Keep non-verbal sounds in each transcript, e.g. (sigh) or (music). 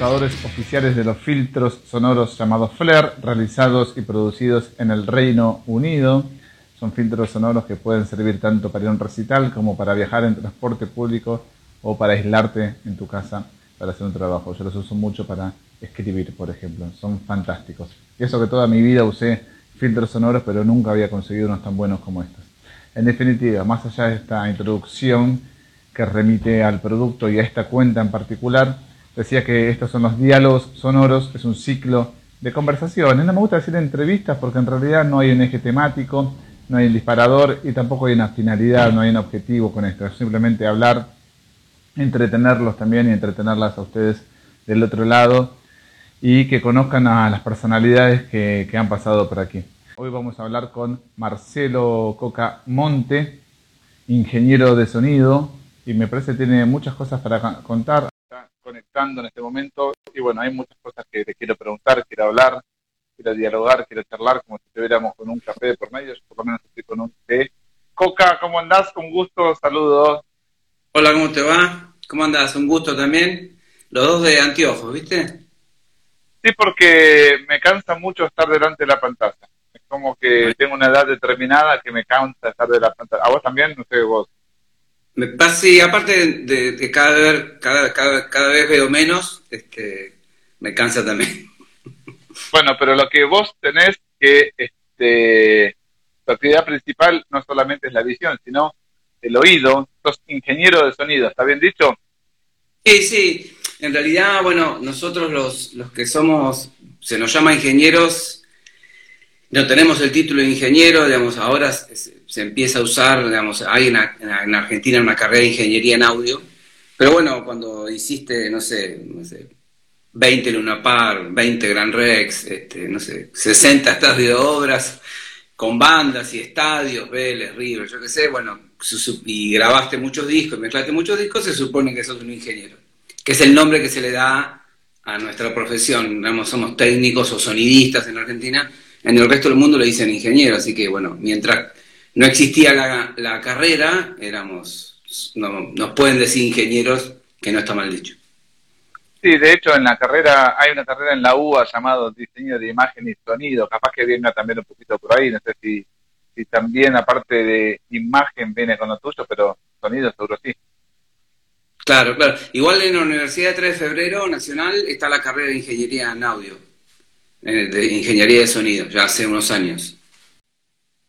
Oficiales de los filtros sonoros llamados FLAIR, realizados y producidos en el Reino Unido. Son filtros sonoros que pueden servir tanto para ir a un recital como para viajar en transporte público o para aislarte en tu casa para hacer un trabajo. Yo los uso mucho para escribir, por ejemplo. Son fantásticos. Y eso que toda mi vida usé filtros sonoros, pero nunca había conseguido unos tan buenos como estos. En definitiva, más allá de esta introducción que remite al producto y a esta cuenta en particular, decía que estos son los diálogos sonoros, es un ciclo de conversaciones. No me gusta decir entrevistas porque en realidad no hay un eje temático, no hay un disparador y tampoco hay una finalidad, no hay un objetivo con esto. Es simplemente hablar, entretenerlos también y entretenerlas a ustedes del otro lado y que conozcan a las personalidades que, han pasado por aquí. Hoy vamos a hablar con Marcelo Coca Monte, ingeniero de sonido, y me parece que tiene muchas cosas para contar. Conectando en este momento y bueno, hay muchas cosas que le quiero preguntar, quiero hablar, quiero dialogar, quiero charlar como si estuviéramos con un café de por medio, yo por lo menos estoy con un té. Coca, ¿cómo andás? Un gusto, saludos. Hola, ¿cómo te va? ¿Cómo andás? Un gusto también. Los dos de anteojos, ¿viste? Sí, porque me cansa mucho estar delante de la pantalla. Es como que tengo una edad determinada que me cansa estar de la pantalla. ¿A vos también? No sé, vos. Me pasa, sí, aparte de, que cada vez, cada, cada, vez veo menos, este, me cansa también. (laughs) Bueno, pero lo que vos tenés que, este, tu actividad principal no solamente es la visión, sino el oído. Sos ingeniero de sonido, ¿está bien dicho? Sí, sí. En realidad, bueno, nosotros los, los que somos, se nos llama ingenieros, no tenemos el título de ingeniero, digamos, ahora se, empieza a usar, digamos, hay en, en, Argentina una carrera de ingeniería en audio, pero bueno, cuando hiciste, no sé, no sé 20 Luna Par, 20 Gran Rex, este, no sé, 60 estadios de obras, con bandas y estadios, Vélez, River, yo qué sé, bueno, y grabaste muchos discos, mezclaste muchos discos, se supone que sos un ingeniero que es el nombre que se le da a nuestra profesión. somos técnicos o sonidistas en Argentina, en el resto del mundo le dicen ingeniero, así que bueno, mientras no existía la, carrera, éramos, nos pueden decir ingenieros, que no está mal dicho. Sí, de hecho en la carrera, hay una carrera en la UA llamado diseño de imagen y sonido, capaz que viene también un poquito por ahí, no sé si, si también aparte de imagen viene con lo tuyo, pero sonido seguro sí. Claro, claro. Igual en la Universidad de 3 de Febrero Nacional está la carrera de Ingeniería en Audio, eh, de Ingeniería de Sonido, ya hace unos años.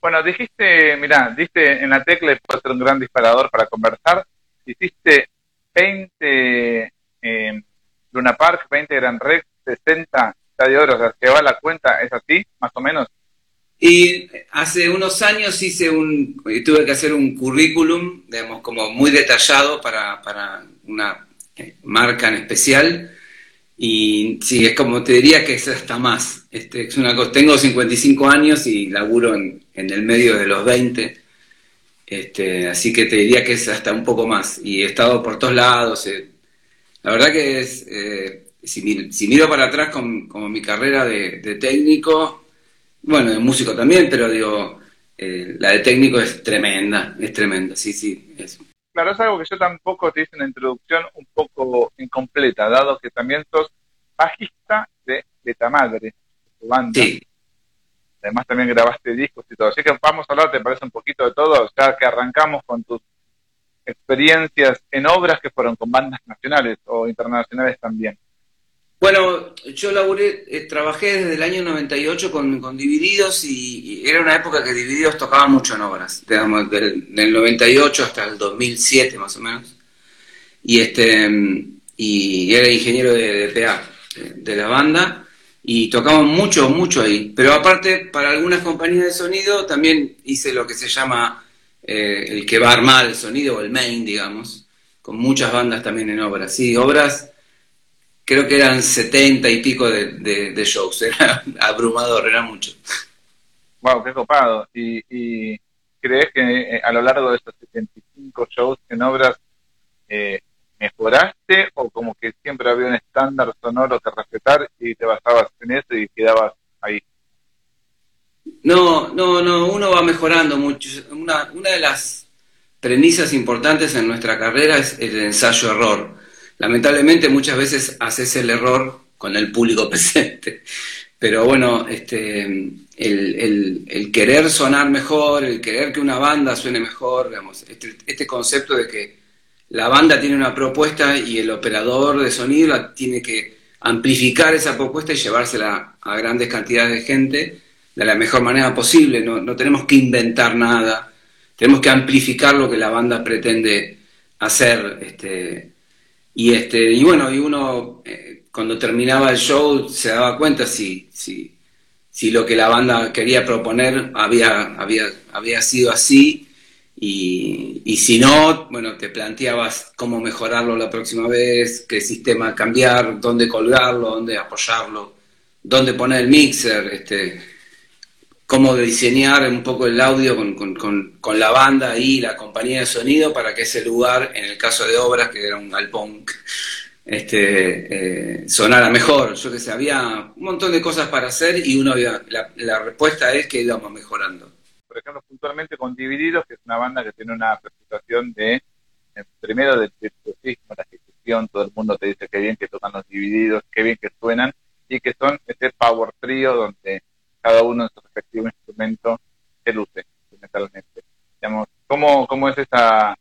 Bueno, dijiste, mirá, diste en la tecla puede ser un gran disparador para conversar. Hiciste 20 en Luna Park, 20 Gran Rex, 60 Estadio Oro, o sea, que va la cuenta, ¿es así, más o menos? Y hace unos años hice un, tuve que hacer un currículum, digamos, como muy detallado para, para una eh, marca en especial. Y sí, es como te diría que es hasta más. Este, es una cosa, tengo 55 años y laburo en, en el medio de los 20. Este, así que te diría que es hasta un poco más. Y he estado por todos lados. Eh. La verdad que es, eh, si, miro para atrás con, como mi carrera de, de técnico, bueno, de músico también, pero digo, eh, la de técnico es tremenda, es tremenda, sí, sí. Es. Claro, es algo que yo tampoco te hice una introducción un poco incompleta, dado que también sos bajista de Betamadre, tu banda. Sí. Además también grabaste discos y todo. Así que vamos a hablar, ¿te parece un poquito de todo? Ya que arrancamos con tus experiencias en obras que fueron con bandas nacionales o internacionales también. Bueno, yo laburé, eh, trabajé desde el año 98 con, con Divididos y, era una época que Divididos tocaban mucho en obras, digamos, del, 98 hasta el 2007 más o menos. Y este y era ingeniero de, PA de, la banda y tocaban mucho, mucho ahí. Pero aparte, para algunas compañías de sonido también hice lo que se llama eh, el que va a armar el sonido o el main, digamos, con muchas bandas también en obras. Sí, obras creo que eran setenta y pico de, shows, (laughs) era abrumador, era mucho. Wow, qué copado. ¿Y, crees que eh, a lo largo de estos 75 shows en obras eh, mejoraste o como que siempre había un estándar sonoro que respetar y te basabas en eso y quedabas ahí? No, no, no, uno va mejorando mucho. Una, una de las premisas importantes en nuestra carrera es el ensayo-error lamentablemente muchas veces haces el error con el público (laughs) presente. Pero bueno, este, el, querer sonar mejor, el querer que una banda suene mejor, digamos, este, este, concepto de que la banda tiene una propuesta y el operador de sonido tiene que amplificar esa propuesta y llevársela a grandes cantidades de gente de la mejor manera posible. No, no tenemos que inventar nada, tenemos que amplificar lo que la banda pretende hacer. Este, y, este, y bueno, y uno eh, cuando terminaba el show se daba cuenta si, si, si lo que la banda quería proponer había, había, había sido así. Y, y, si no, bueno, te planteabas cómo mejorarlo la próxima vez, qué sistema cambiar, dónde colgarlo, dónde apoyarlo, dónde poner el mixer, este, cómo diseñar un poco el audio con, la banda y la compañía de sonido para que ese lugar, en el caso de obras, que era un galpón, este, eh, sonara mejor. Yo que sé, había un montón de cosas para hacer y uno la, respuesta es que íbamos mejorando. Por ejemplo, puntualmente con Divididos, que es una banda que tiene una reputación de, eh, primero, del virtuosismo, la ejecución, todo el mundo te dice que bien que tocan los Divididos, qué bien que suenan, y que son este power trio donde cada uno en su respectivo instrumento se luce fundamentalmente. Digamos, ¿cómo, ¿Cómo es esa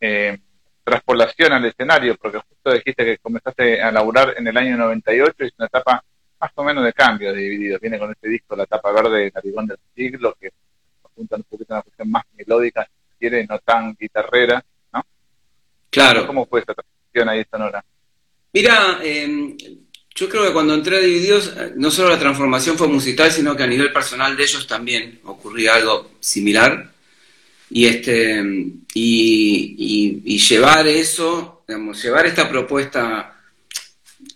eh, traspolación al escenario? Porque justo dijiste que comenzaste a laburar en el año 98 y es una etapa más o menos de cambio de Divididos. Viene con este disco, la etapa verde de Narigón del siglo, que apunta un poquito a una cuestión más melódica, si quiere, no tan guitarrera, ¿no? Claro. ¿Cómo fue esa transición ahí sonora? Mira, eh, yo creo que cuando entré a Divididos, eh, no solo la transformación fue musical, sino que a nivel personal de ellos también ocurría algo similar. Y, este, y, llevar eso, digamos, llevar esta propuesta,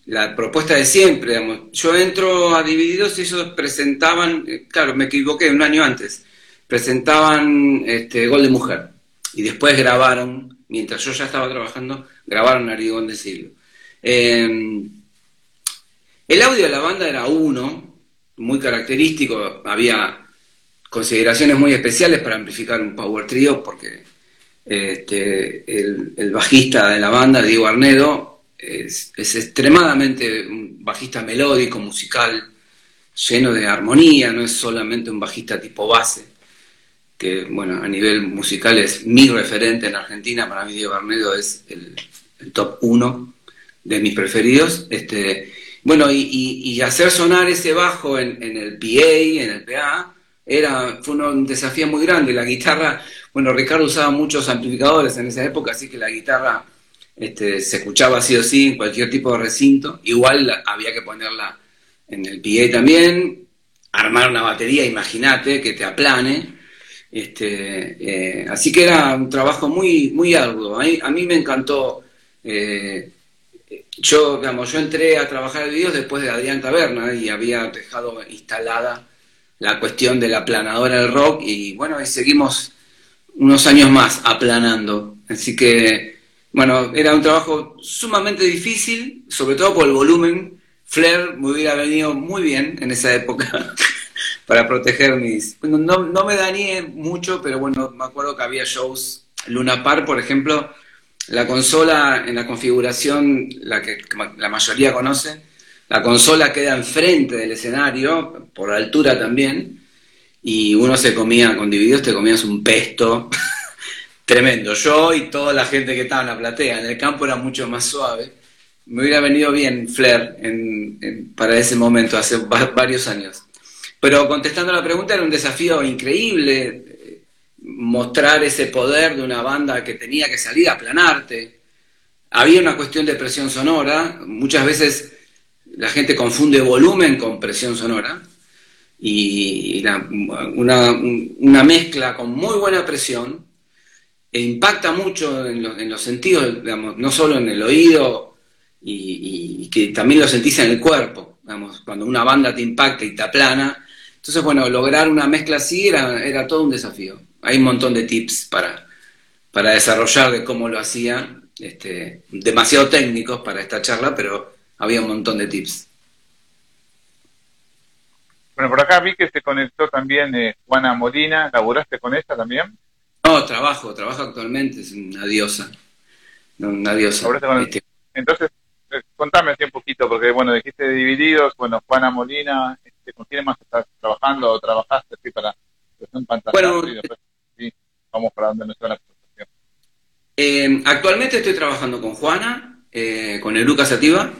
la propuesta de siempre, digamos. Yo entro a Divididos y ellos presentaban, eh, claro, me equivoqué un año antes, presentaban este, Gol de Mujer. Y después grabaron, mientras yo ya estaba trabajando, grabaron Arigón de Siglo. Eh, el audio de la banda era uno, muy característico, había consideraciones muy especiales para amplificar un power trio, porque este, el, bajista de la banda, Diego Arnedo, es, extremadamente un bajista melódico, musical, lleno de armonía, no es solamente un bajista tipo base, que bueno, a nivel musical es mi referente en Argentina, para mí Diego Arnedo es el, el top uno de mis preferidos. Este, bueno, y, hacer sonar ese bajo en, el PA, en el PA, era, fue un desafío muy grande. La guitarra, bueno, Ricardo usaba muchos amplificadores en esa época, así que la guitarra este, se escuchaba así o sí en cualquier tipo de recinto. Igual había que ponerla en el PA también, armar una batería, imagínate, que te aplane. Este, eh, así que era un trabajo muy, muy arduo. A mí, me encantó eh, yo, digamos, yo entré a trabajar videos después de Adrián Taberna y había dejado instalada la cuestión de la aplanadora del rock y bueno, y seguimos unos años más aplanando. Así que, bueno, era un trabajo sumamente difícil, sobre todo por el volumen. Flair me hubiera venido muy bien en esa época (laughs) para proteger mis... No, no me dañé mucho, pero bueno, me acuerdo que había shows, Luna Par, por ejemplo, la consola en la configuración, la que la mayoría conoce, la consola queda enfrente del escenario, por altura también, y uno se comía, con divididos te comías un pesto (laughs) tremendo. Yo y toda la gente que estaba en la platea, en el campo era mucho más suave. Me hubiera venido bien Flair para ese momento, hace varios años. Pero contestando la pregunta, era un desafío increíble mostrar ese poder de una banda que tenía que salir a aplanarte. Había una cuestión de presión sonora, muchas veces la gente confunde volumen con presión sonora, y una, mezcla con muy buena presión e impacta mucho en, los sentidos, no solo en el oído, y, que también lo sentís en el cuerpo, cuando una banda te impacta y te aplana. Entonces, bueno, lograr una mezcla así era, era todo un desafío hay un montón de tips para, para desarrollar de cómo lo hacía, este, demasiado técnicos para esta charla, pero había un montón de tips. Bueno, por acá vi que se conectó también eh, Juana Molina, ¿laburaste con esta también? No, trabajo, trabajo actualmente, es una diosa. Una diosa. El, este, entonces, eh, contame así un poquito, porque bueno, dijiste divididos, bueno, Juana Molina, este, ¿con quién más estás trabajando o trabajaste así para un? Bueno, y después, sí, vamos para donde nos la presentación. Eh, actualmente estoy trabajando con Juana, eh, con el Lucas Sativa,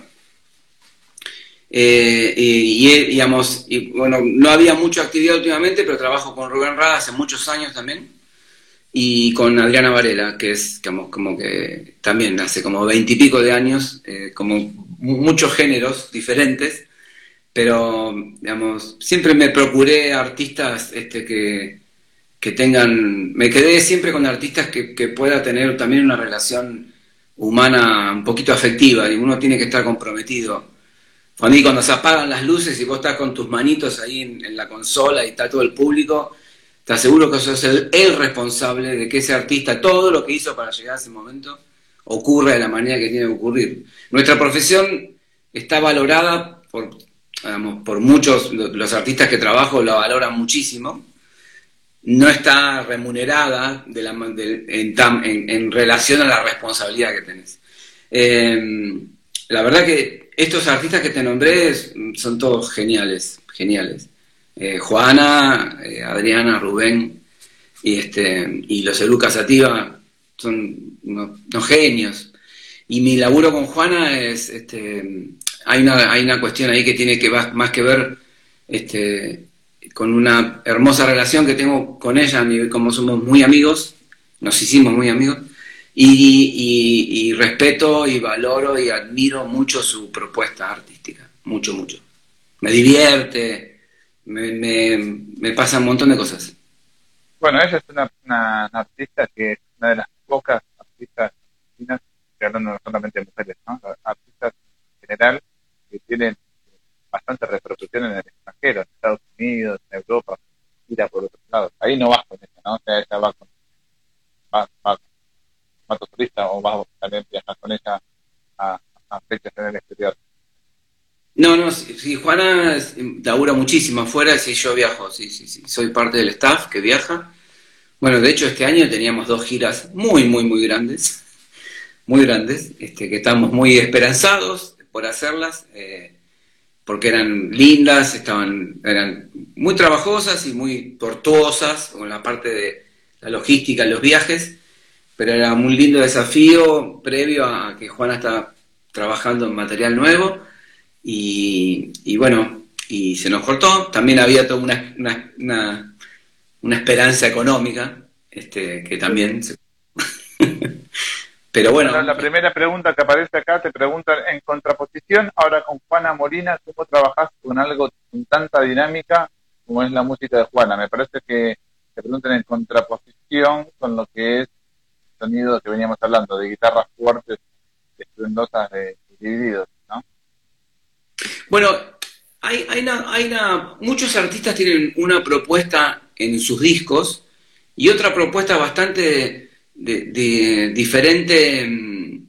eh, y, digamos, y, bueno, no había mucha actividad últimamente, pero trabajo con Rubén Rada hace muchos años también y con Adriana Varela, que es como, como que también hace como veintipico de años, eh, como muchos géneros diferentes, pero digamos, siempre me procuré artistas este, que, que tengan, me quedé siempre con artistas que, que pueda tener también una relación humana un poquito afectiva, y uno tiene que estar comprometido. Cuando, cuando se apagan las luces y vos estás con tus manitos ahí en, en la consola y está todo el público, te aseguro que sos el, el, responsable de que ese artista, todo lo que hizo para llegar a ese momento, ocurra de la manera que tiene que ocurrir. Nuestra profesión está valorada por, por muchos, los artistas que trabajo la valoran muchísimo, no está remunerada en, relación a la responsabilidad que tenés. Eh, la verdad que estos artistas que te nombré son todos geniales, geniales. Eh, Juana, eh, Adriana, Rubén y, este, y los Elucas Sativa son unos, genios. Y mi laburo con Juana es, este, hay, una, hay una cuestión ahí que tiene que más que ver este, con una hermosa relación que tengo con ella, como somos muy amigos, nos hicimos muy amigos, y, y respeto y valoro y admiro mucho su propuesta artística, mucho, mucho. Me divierte, me, me, me pasa un montón de cosas. Bueno, ella es una, una, artista que es una de las pocas artistas argentinas, hablando no solamente de mujeres, ¿no? artistas en general que tienen bastante repercusión en el extranjero, en Estados Unidos, en Europa, ir por otros lados. Ahí no vas con ella, ¿no? O sea, ella va con, va, turista o vas también viajar con ella a, fechas en el exterior. No, no, si, Juana labura muchísimo afuera, si yo viajo, sí, sí, sí, soy parte del staff que viaja. Bueno, de hecho este año teníamos dos giras muy, muy, muy grandes, muy grandes, este, que estamos muy esperanzados por hacerlas, eh, porque eran lindas, estaban, eran muy trabajosas y muy tortuosas con la parte de la logística, los viajes, pero era un lindo desafío previo a que Juana está trabajando en material nuevo y, bueno, y se nos cortó. También había toda una, una, una, esperanza económica, este, que también se... Pero bueno. La primera pregunta que aparece acá te preguntan en contraposición, ahora con Juana Molina, ¿cómo trabajás con algo con tanta dinámica como es la música de Juana? Me parece que te preguntan en contraposición con lo que es el sonido que veníamos hablando, de guitarras fuertes, estruendosas, de, divididos. Bueno, hay, hay, una, muchos artistas tienen una propuesta en sus discos y otra propuesta bastante de, diferente mm,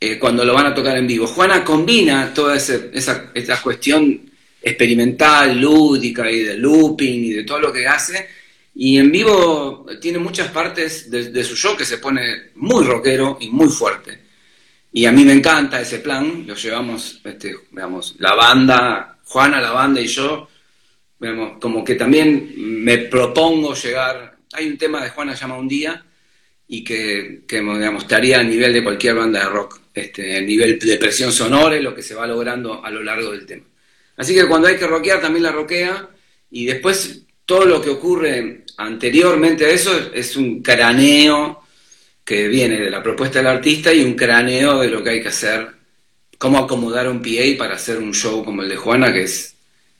eh, cuando lo van a tocar en vivo. Juana combina toda esa, esa cuestión experimental, lúdica y de looping y de todo lo que hace. Y en vivo tiene muchas partes de, de, su show que se pone muy rockero y muy fuerte. Y a mí me encanta ese plan, lo llevamos, este, la banda, Juana, la banda y yo, digamos, como que también me propongo llegar, hay un tema de Juana llama Un Día, y que, que digamos, estaría a nivel de cualquier banda de rock, este, el nivel de presión sonora y lo que se va logrando a lo largo del tema. Así que cuando hay que rockear también la roquea, y después todo lo que ocurre anteriormente a eso es un craneo que viene de la propuesta del artista y un cráneo de lo que hay que hacer, cómo acomodar un PA para hacer un show como el de Juana, que es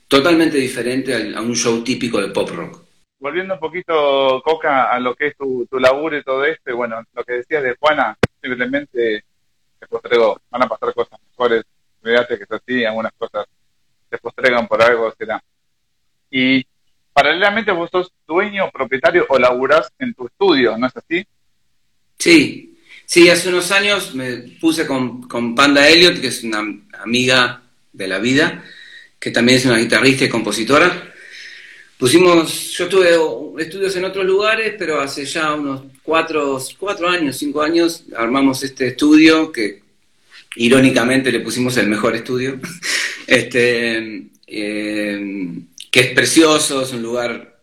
totalmente diferente a un show típico de pop rock. Volviendo un poquito, Coca, a lo que es tu, laburo y todo esto, y bueno, lo que decías de Juana, simplemente se postergó, van a pasar cosas mejores, fíjate que es así, algunas cosas se postregan por algo, será. Y paralelamente vos sos dueño, propietario o laburás en tu estudio, ¿no es así? Sí, sí, hace unos años me puse con, con Panda Elliot, que es una amiga de la vida, que también es una guitarrista y compositora. Pusimos, yo tuve estudios en otros lugares, pero hace ya unos cuatro, cuatro años, cinco años, armamos este estudio que irónicamente le pusimos el mejor estudio, (laughs) este, eh, que es precioso, es un lugar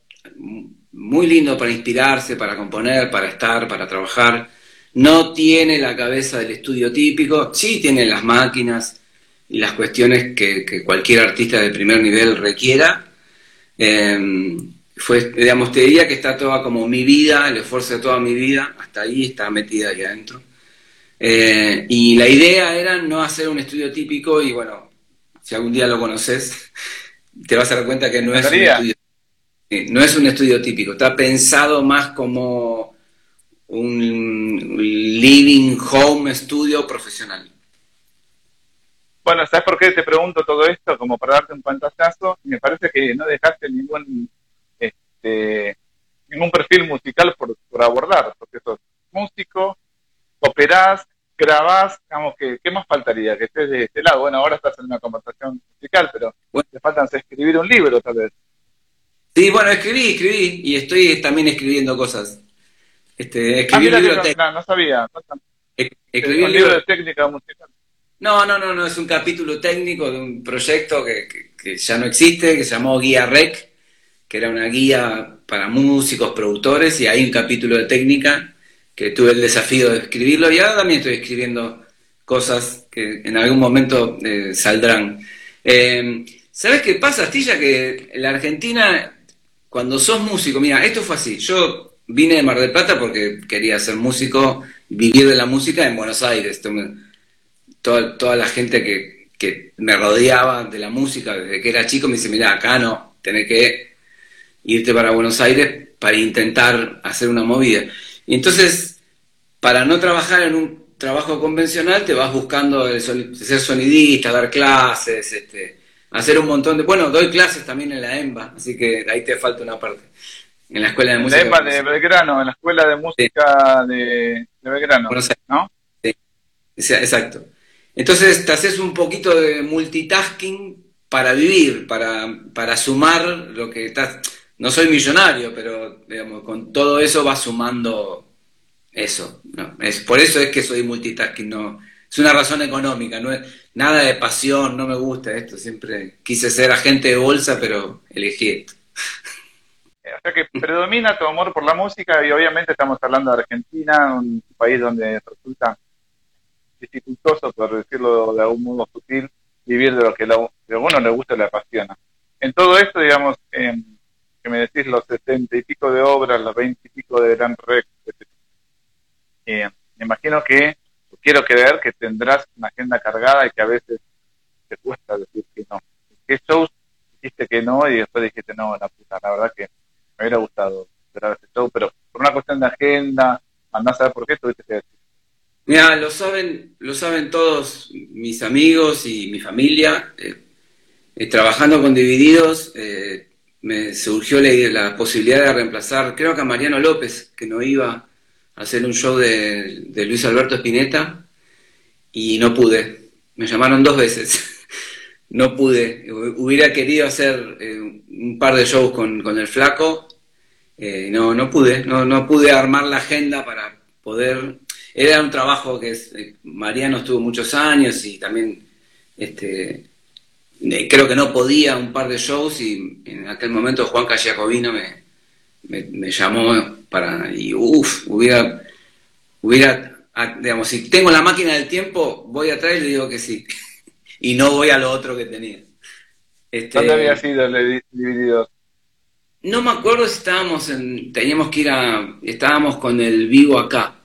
muy lindo para inspirarse, para componer, para estar, para trabajar. No tiene la cabeza del estudio típico, sí tiene las máquinas y las cuestiones que, cualquier artista de primer nivel requiera. Eh, fue, digamos, te diría que está toda como mi vida, el esfuerzo de toda mi vida, hasta ahí está metida ahí adentro. Eh, y la idea era no hacer un estudio típico y bueno, si algún día lo conoces, te vas a dar cuenta que no es, un estudio, no es un estudio típico, está pensado más como un living home estudio profesional. Bueno, ¿sabes por qué te pregunto todo esto? Como para darte un pantallazo, me parece que no dejaste ningún este, ningún perfil musical por, abordar, porque sos músico, operás, grabás, digamos, que, ¿qué más faltaría? Que estés de este lado. Bueno, ahora estás en una conversación musical, pero te faltan escribir un libro, tal vez. Sí, bueno, escribí, escribí, y estoy también escribiendo cosas. Este, escribí ah, un libro no, no, sabía. escribí un libro de técnica musical. No, no, no, no, es un capítulo técnico de un proyecto que, ya no existe, que se llamó Guía Rec, que era una guía para músicos, productores, y hay un capítulo de técnica que tuve el desafío de escribirlo y ahora también estoy escribiendo cosas que en algún momento eh, saldrán. Eh, ¿Sabes qué pasa, Astilla? Que en la Argentina, cuando sos músico, mira, esto fue así, yo vine de Mar del Plata porque quería ser músico, vivir de la música en Buenos Aires. Toda, toda la gente que, que me rodeaba de la música desde que era chico me dice, mira, acá no, tenés que irte para Buenos Aires para intentar hacer una movida. Y entonces, para no trabajar en un trabajo convencional, te vas buscando ser sonidista, dar clases, este, hacer un montón de... Bueno, doy clases también en la EMBA, así que ahí te falta una parte. En la escuela de música. La EMBA de Belgrano, en la escuela de música de, Belgrano, ¿no? Sí, exacto. Entonces te haces un poquito de multitasking para vivir, para, para sumar lo que estás no soy millonario, pero digamos, con todo eso va sumando eso. ¿no? Es, por eso es que soy multitasking, no, es una razón económica, no es nada de pasión, no me gusta esto, siempre quise ser agente de bolsa, pero elegí esto. (laughs) O sea que predomina tu amor por la música y obviamente estamos hablando de Argentina, un país donde resulta dificultoso, por decirlo de algún modo sutil, vivir de lo que a uno le gusta y le apasiona. En todo esto, digamos, eh, que me decís los setenta y pico de obras, los veinte y pico de Gran Rex. Eh, me imagino que, quiero creer que tendrás una agenda cargada y que a veces te cuesta decir que no. ¿Qué shows dijiste que no y después dijiste no, la puta? La verdad que me hubiera gustado esperar ese show, pero por una cuestión de agenda, andás a saber por qué tuviste que decir. Mira, lo saben, lo saben todos mis amigos y mi familia. Eh, eh, trabajando con Divididos, eh, me surgió la, la, posibilidad de reemplazar, creo que a Mariano López, que no iba a hacer un show de, Luis Alberto Spinetta, y no pude. Me llamaron dos veces. (laughs) no pude. Hubiera querido hacer un par de shows con, el flaco. No, no pude. No, no pude armar la agenda para poder. Era un trabajo que eh, Mariano estuvo muchos años y también este, creo que no podía un par de shows y en aquel momento Juan Callacovino me, me, llamó para, y uff, hubiera, hubiera, digamos, si tengo la máquina del tiempo, voy atrás y le digo que sí. (laughs) y no voy a lo otro que tenía. Este, ¿Dónde había sido el dividido? No me acuerdo si estábamos en, teníamos que ir a, estábamos con el vivo acá,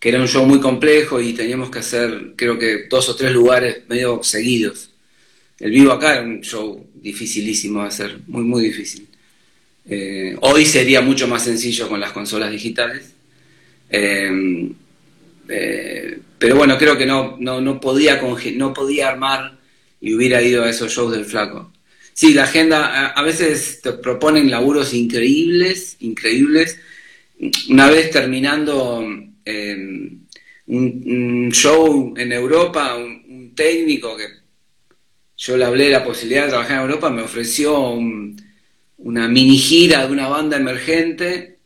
que era un show muy complejo y teníamos que hacer, creo que dos o tres lugares medio seguidos. El vivo acá era un show dificilísimo de hacer, muy, muy difícil. Eh, hoy sería mucho más sencillo con las consolas digitales. Eh, eh, pero bueno, creo que no, no, podía no podía armar y hubiera ido a esos shows del flaco. Sí, la agenda, a, veces te proponen laburos increíbles, increíbles. Una vez terminando un, show en Europa, un técnico que yo le hablé de la posibilidad de trabajar en Europa, me ofreció una mini gira de una banda emergente.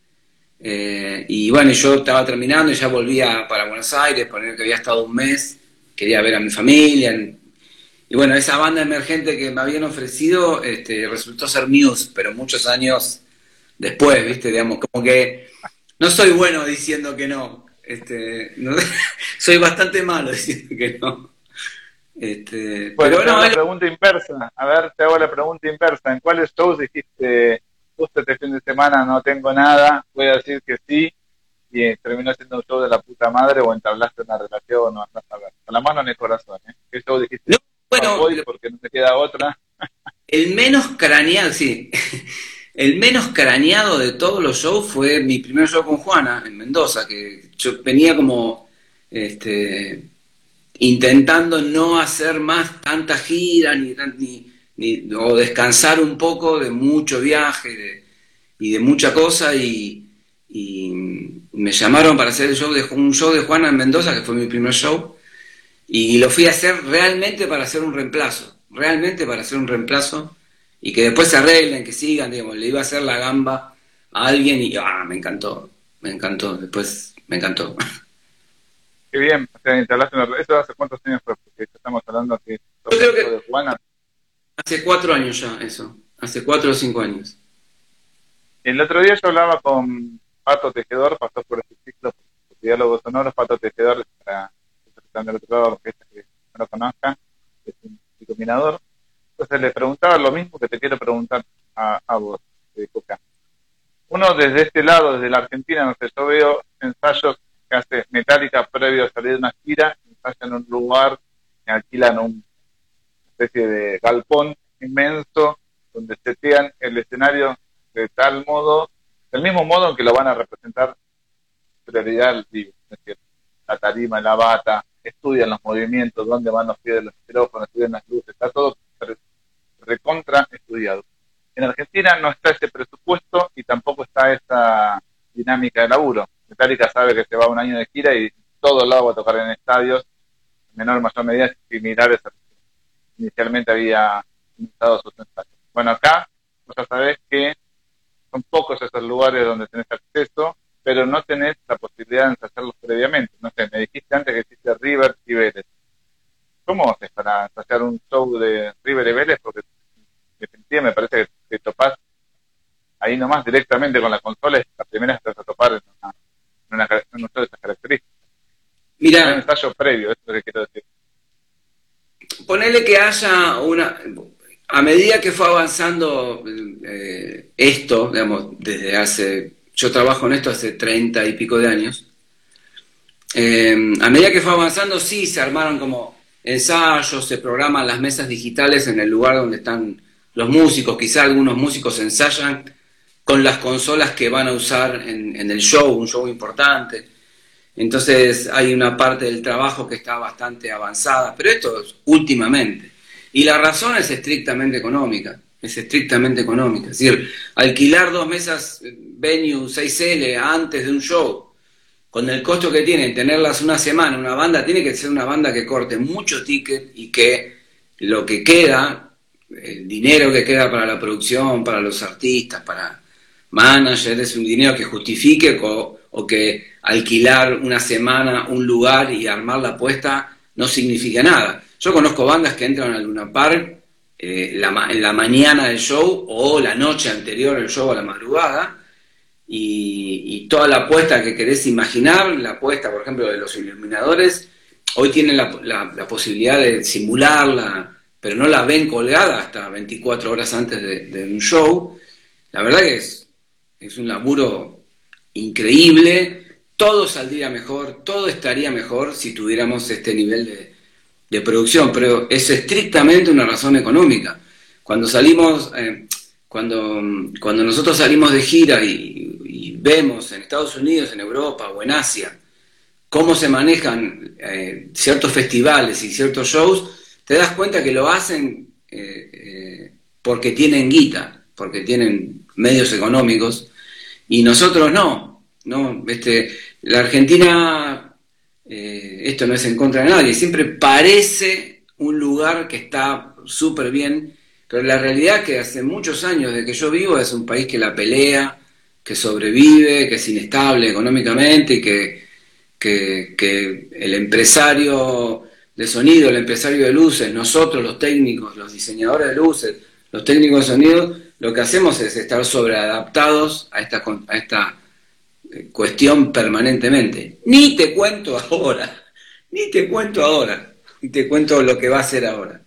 Eh, y bueno, yo estaba terminando y ya volvía para Buenos Aires, poner que había estado un mes quería ver a mi familia. Y bueno, esa banda emergente que me habían ofrecido este, resultó ser Muse, pero muchos años después, ¿viste? Digamos, como que no soy bueno diciendo que no. Este, (laughs) soy bastante malo (laughs) diciendo que no. Este, bueno, pero la pregunta inversa. A ver, te hago la pregunta inversa. ¿En cuáles shows dijiste, justo este fin de semana no tengo nada, voy a decir que sí, y terminó siendo un show de la puta madre o entablaste una relación o a ver. Con la mano en el corazón, ¿eh? ¿Qué show dijiste? No, bueno, porque no te queda otra. El menos craneado, sí. El menos craneado de todos los shows fue mi primer show con Juana en Mendoza, que yo venía como este, intentando no hacer más tanta gira ni, ni, o descansar un poco de mucho viaje y de mucha cosa y, me llamaron para hacer el show de, un show de Juana en Mendoza, que fue mi primer show, y lo fui a hacer realmente para hacer un reemplazo, realmente para hacer un reemplazo y que después se arreglen, que sigan, digamos, le iba a hacer la gamba a alguien y ah, me encantó, me encantó, después me encantó. (laughs) Qué bien, o sea, instalaste una... ¿Eso hace cuántos años fue? Porque estamos hablando aquí Yo creo que de Juana. Hace cuatro años ya, eso, hace cuatro o cinco años. El otro día yo hablaba con Pato Tejedor, pasó por este ciclo de diálogos sonoros, Pato Tejedor, para del otro lado, que no lo conozca, es un dominador entonces le preguntaba lo mismo que te quiero preguntar a, vos, de Coca. Uno desde este lado, desde la Argentina, no sé, yo veo ensayos que hace Metallica previo a salir de una gira, ensayan en un lugar, alquilan una especie de galpón inmenso, donde setean el escenario de tal modo, del mismo modo en que lo van a representar prioridad vivo, es decir, la tarima, la bata, estudian los movimientos, dónde van los pies de los micrófonos, estudian las luces, está todo recontra estudiado. En Argentina no está ese presupuesto y tampoco está esa dinámica de laburo. Metallica sabe que se va un año de gira y todo lado va a tocar en estadios, en menor o mayor medida similares a inicialmente había iniciado sus ensayos. Bueno, acá vos ya sabés que son pocos esos lugares donde tenés acceso, pero no tenés la posibilidad de ensayarlos previamente. No sé, me dijiste antes que existe River y Vélez. ¿Cómo haces para ensayar un show de River y Vélez? Porque definitivamente me parece que, topás ahí nomás directamente con la consola, es la primera que vas a topar en, una, en, un show de esas características. Mira, un ensayo previo, eso es lo que quiero decir. Ponerle que haya una. A medida que fue avanzando eh, esto, digamos, desde hace. Yo trabajo en esto hace treinta y pico de años. Eh, a medida que fue avanzando, sí se armaron como ensayos, se programan las mesas digitales en el lugar donde están los músicos, quizá algunos músicos ensayan con las consolas que van a usar en, el show, un show importante. Entonces hay una parte del trabajo que está bastante avanzada, pero esto es últimamente. Y la razón es estrictamente económica, es estrictamente económica. Es decir, alquilar dos mesas venue 6L antes de un show, con el costo que tiene tenerlas una semana, una banda, tiene que ser una banda que corte mucho ticket y que lo que queda el dinero que queda para la producción, para los artistas, para managers, es un dinero que justifique o, que alquilar una semana un lugar y armar la apuesta no significa nada. Yo conozco bandas que entran al Luna Park eh, en la mañana del show o la noche anterior al show a la madrugada y, toda la apuesta que querés imaginar, la apuesta, por ejemplo, de los iluminadores, hoy tienen la, la posibilidad de simularla, pero no la ven colgada hasta 24 horas antes de, un show. La verdad que es, es un laburo increíble, todo saldría mejor, todo estaría mejor si tuviéramos este nivel de, producción, pero es estrictamente una razón económica. Cuando salimos, eh, cuando, cuando nosotros salimos de gira y, vemos en Estados Unidos, en Europa o en Asia cómo se manejan eh, ciertos festivales y ciertos shows, te das cuenta que lo hacen eh, eh, porque tienen guita, porque tienen medios económicos, y nosotros no. ¿no? Este, la Argentina, eh, esto no es en contra de nadie, siempre parece un lugar que está súper bien, pero la realidad es que hace muchos años de que yo vivo es un país que la pelea, que sobrevive, que es inestable económicamente y que, que el empresario de sonido, el empresario de luces, nosotros los técnicos, los diseñadores de luces, los técnicos de sonido, lo que hacemos es estar sobreadaptados a esta, a esta eh, cuestión permanentemente. Ni te cuento ahora, ni te cuento ahora, ni te cuento lo que va a ser ahora.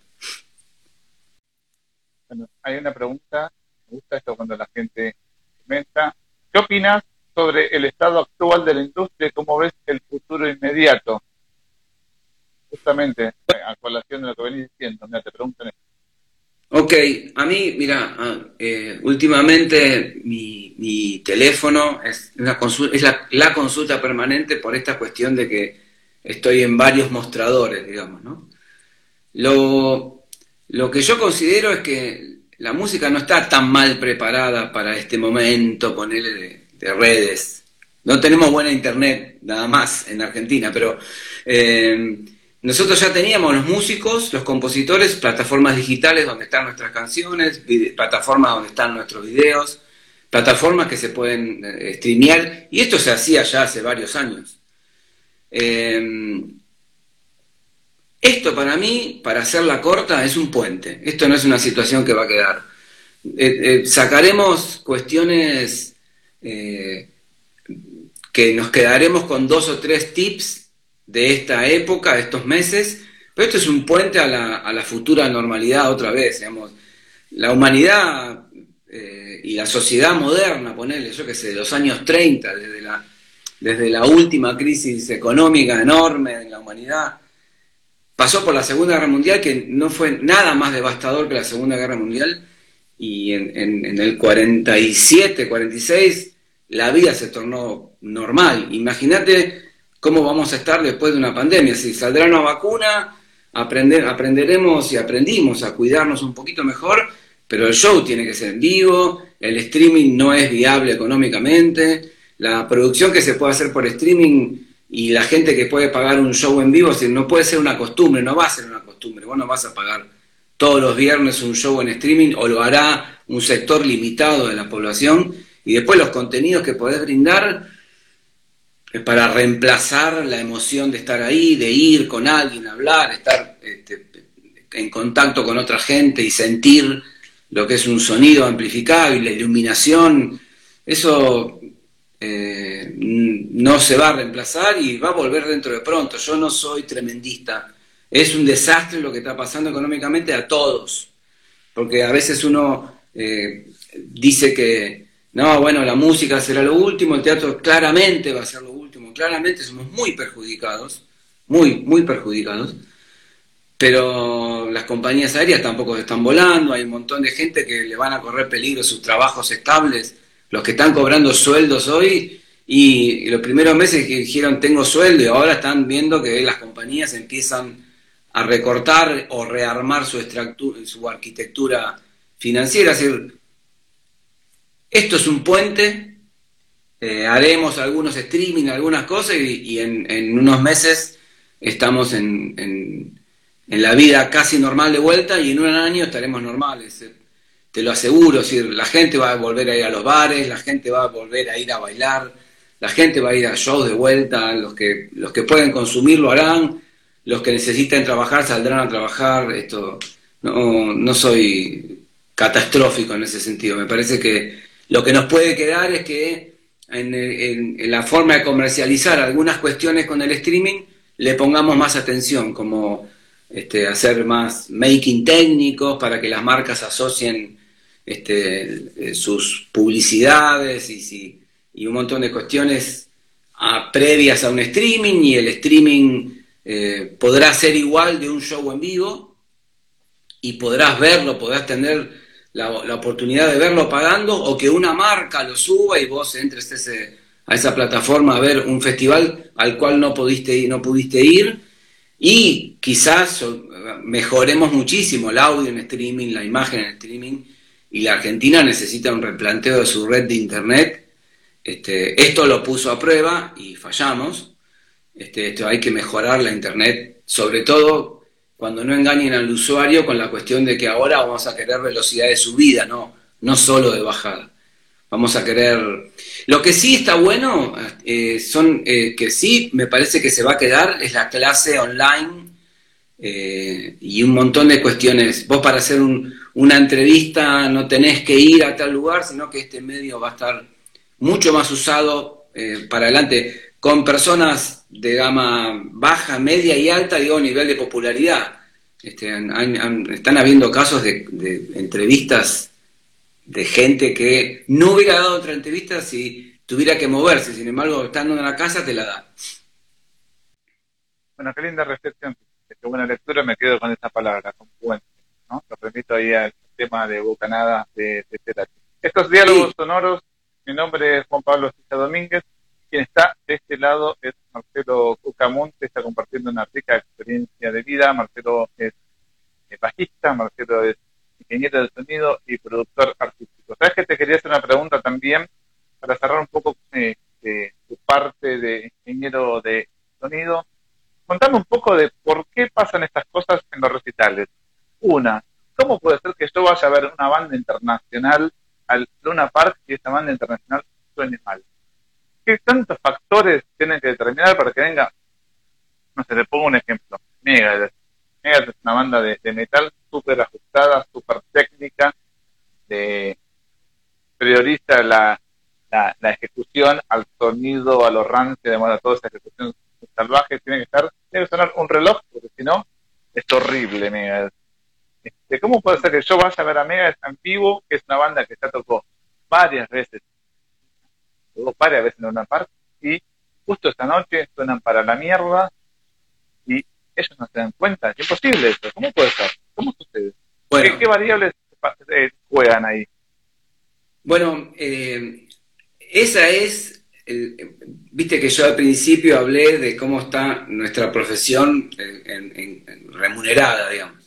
Bueno, hay una pregunta, me gusta esto cuando la gente comenta. ¿Qué opinas sobre el estado actual de la industria? ¿Cómo ves el futuro inmediato? Justamente, a colación de lo que venís diciendo, me te preguntan esto. Ok, a mí, mira, eh, últimamente mi, teléfono es la, consulta permanente por esta cuestión de que estoy en varios mostradores, digamos, ¿no? Lo, lo que yo considero es que la música no está tan mal preparada para este momento, ponerle de, redes. No tenemos buena internet, nada más, en Argentina, pero... Eh, nosotros ya teníamos los músicos, los compositores, plataformas digitales donde están nuestras canciones, plataformas donde están nuestros videos, plataformas que se pueden eh, streamear, y esto se hacía ya hace varios años. Em, esto para mí, para hacerla corta, es un puente. Esto no es una situación que va a quedar. Eh, eh, sacaremos cuestiones que nos quedaremos con dos o tres tips de esta época, de estos meses, pero esto es un puente a la, a la futura normalidad otra vez, digamos. La humanidad eh, y la sociedad moderna, ponerle, yo que sé, de los años 30, desde la, desde la última crisis económica enorme en la humanidad, pasó por la Segunda Guerra Mundial, que no fue nada más devastador que la Segunda Guerra Mundial, y en, en, el 47, 46, la vida se tornó normal. Imagínate cómo vamos a estar después de una pandemia. Si saldrá una vacuna, aprender, aprenderemos y aprendimos a cuidarnos un poquito mejor, pero el show tiene que ser en vivo, el streaming no es viable económicamente, la producción que se puede hacer por streaming y la gente que puede pagar un show en vivo, no puede ser una costumbre, no va a ser una costumbre, vos no vas a pagar todos los viernes un show en streaming o lo hará un sector limitado de la población y después los contenidos que podés brindar para reemplazar la emoción de estar ahí, de ir con alguien, hablar, estar este, en contacto con otra gente y sentir lo que es un sonido amplificado y la iluminación, eso eh, no se va a reemplazar y va a volver dentro de pronto. Yo no soy tremendista. Es un desastre lo que está pasando económicamente a todos, porque a veces uno eh, dice que, no, bueno, la música será lo último, el teatro claramente va a ser lo claramente somos muy perjudicados, muy, muy perjudicados, pero las compañías aéreas tampoco están volando, hay un montón de gente que le van a correr peligro sus trabajos estables, los que están cobrando sueldos hoy, y los primeros meses que dijeron tengo sueldo y ahora están viendo que las compañías empiezan a recortar o rearmar su, su arquitectura financiera. Es decir, esto es un puente eh, haremos algunos streaming, algunas cosas y, en, unos meses estamos en, la vida casi normal de vuelta y en un año estaremos normales. Te lo aseguro, la gente va a volver a ir a los bares, la gente va a volver a ir a bailar, la gente va a ir a shows de vuelta, los que, los que pueden consumir lo harán, los que necesiten trabajar saldrán a trabajar. Esto no, no soy catastrófico en ese sentido. Me parece que lo que nos puede quedar es que en, la forma de comercializar algunas cuestiones con el streaming, le pongamos más atención, como este, hacer más making técnicos para que las marcas asocien este, sus publicidades y, y, un montón de cuestiones previas a un streaming y el streaming eh, podrá ser igual de un show en vivo y podrás verlo, podrás tener la, oportunidad de verlo pagando o que una marca lo suba y vos entres a esa plataforma a ver un festival al cual no pudiste, no pudiste ir. Y quizás mejoremos muchísimo el audio en streaming, la imagen en streaming y la Argentina necesita un replanteo de su red de internet. Este, esto lo puso a prueba y fallamos. Este, esto hay que mejorar la internet, sobre todo cuando no engañen al usuario con la cuestión de que ahora vamos a querer velocidad de subida, no, no solo de bajada. Vamos a querer... Lo que sí está bueno, eh, son eh, que sí me parece que se va a quedar, es la clase online eh, y un montón de cuestiones. Vos para hacer una entrevista no tenés que ir a tal lugar, sino que este medio va a estar mucho más usado eh, para adelante con personas de gama baja, media y alta, digo, nivel de popularidad. Este, están habiendo casos de, entrevistas de gente que no hubiera dado otra entrevista si tuviera que moverse, sin embargo, estando en la casa te la da. Bueno, qué linda reflexión, qué buena lectura, me quedo con esa palabra, ¿no? Lo remito ahí al tema de Bocanada de, de Estos diálogos sonoros, mi nombre es Juan Pablo Cisa Domínguez, quien está de este lado es Marcelo Cucamonte, está compartiendo una rica experiencia de vida. Marcelo es, bajista, Marcelo es ingeniero de sonido y productor artístico. ¿Sabes que te quería hacer una pregunta también para cerrar un poco eh, tu parte de ingeniero de sonido? Contame un poco de por qué pasan estas cosas en los recitales. Una, ¿cómo puede ser que yo vaya a ver una banda internacional al Luna Park y esta banda internacional suene mal? ¿Qué tantos factores tienen que determinar para que venga? No sé, le pongo un ejemplo. Megadeth. Megadeth es una banda de, metal súper ajustada, súper técnica, de, prioriza la, la, ejecución al sonido, a los rancio, de modo toda esa ejecución salvaje, tiene que estar, tiene que sonar un reloj, porque si no, es horrible Megadeth. Este, ¿Cómo puede ser que yo vaya a ver a Megadeth en vivo, que es una banda que ya tocó varias veces dos varias veces en una parte, y justo esta noche suenan para la mierda y ellos no se dan cuenta. Es imposible eso. ¿Cómo puede ser? ¿Cómo sucede? ¿Qué, variables eh, juegan ahí? Bueno, eh, esa es, viste que yo al principio hablé de cómo está nuestra profesión en, remunerada, digamos.